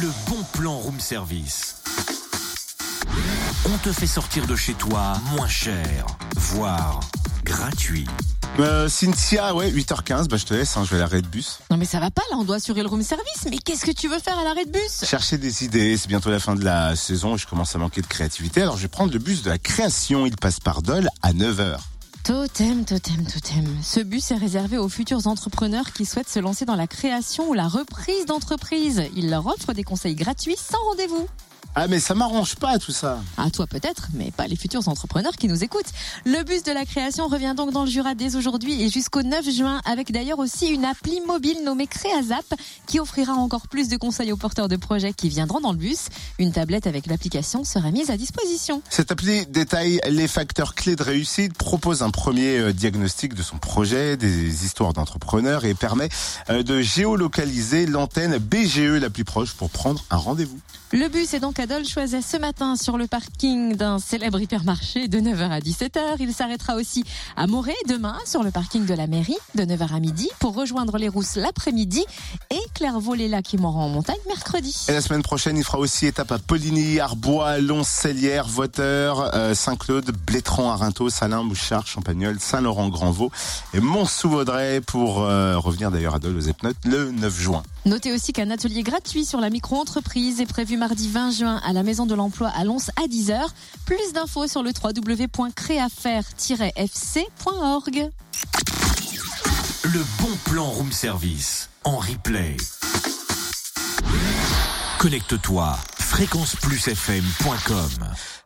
le bon plan room service. On te fait sortir de chez toi moins cher, voire gratuit. Euh, Cynthia, ouais, 8h15, bah je te laisse, hein, je vais à l'arrêt de bus. Non mais ça va pas là, on doit assurer le room service. Mais qu'est-ce que tu veux faire à l'arrêt de bus? Chercher des idées, c'est bientôt la fin de la saison et je commence à manquer de créativité. Alors je vais prendre le bus de la création, il passe par Dole à 9h. Totem, totem, totem. Ce bus est réservé aux futurs entrepreneurs qui souhaitent se lancer dans la création ou la reprise d'entreprise. Il leur offre des conseils gratuits sans rendez-vous. Ah mais ça m'arrange pas tout ça. À toi peut-être, mais pas les futurs entrepreneurs qui nous écoutent. Le bus de la création revient donc dans le Jura dès aujourd'hui et jusqu'au 9 juin, avec d'ailleurs aussi une appli mobile nommée Créazap qui offrira encore plus de conseils aux porteurs de projets qui viendront dans le bus. Une tablette avec l'application sera mise à disposition. Cette appli détaille les facteurs clés de réussite, propose un premier euh, diagnostic de son projet, des histoires d'entrepreneurs et permet euh, de géolocaliser l'antenne BGE la plus proche pour prendre un rendez-vous. Le bus est donc à Dole choisi ce matin sur le parking d'un célèbre hypermarché de 9h à 17h. Il s'arrêtera aussi à Morée demain sur le parking de la mairie de 9h à midi pour rejoindre les Rousses l'après-midi et Clairvaux-les-Lacs et Moran en montagne mercredi. Et la semaine prochaine, il fera aussi étape à Poligny, Arbois, Lons-Cellière, Voteur, euh, Saint-Claude, Blétran, Arinto, Salins, Bouchard, Champagnol, Saint-Laurent-Grandvaux et Mont-sous-Vaudrey pour euh, revenir d'ailleurs à Dole aux Epnotes le 9 juin. Notez aussi qu'un atelier gratuit sur la micro-entreprise est prévu mardi 20 juin à la Maison de l'Emploi à Lons à 10h. Plus d'infos sur le www.créafaire-fc.org. Le bon plan room service en replay. Connecte-toi fréquenceplusfm.com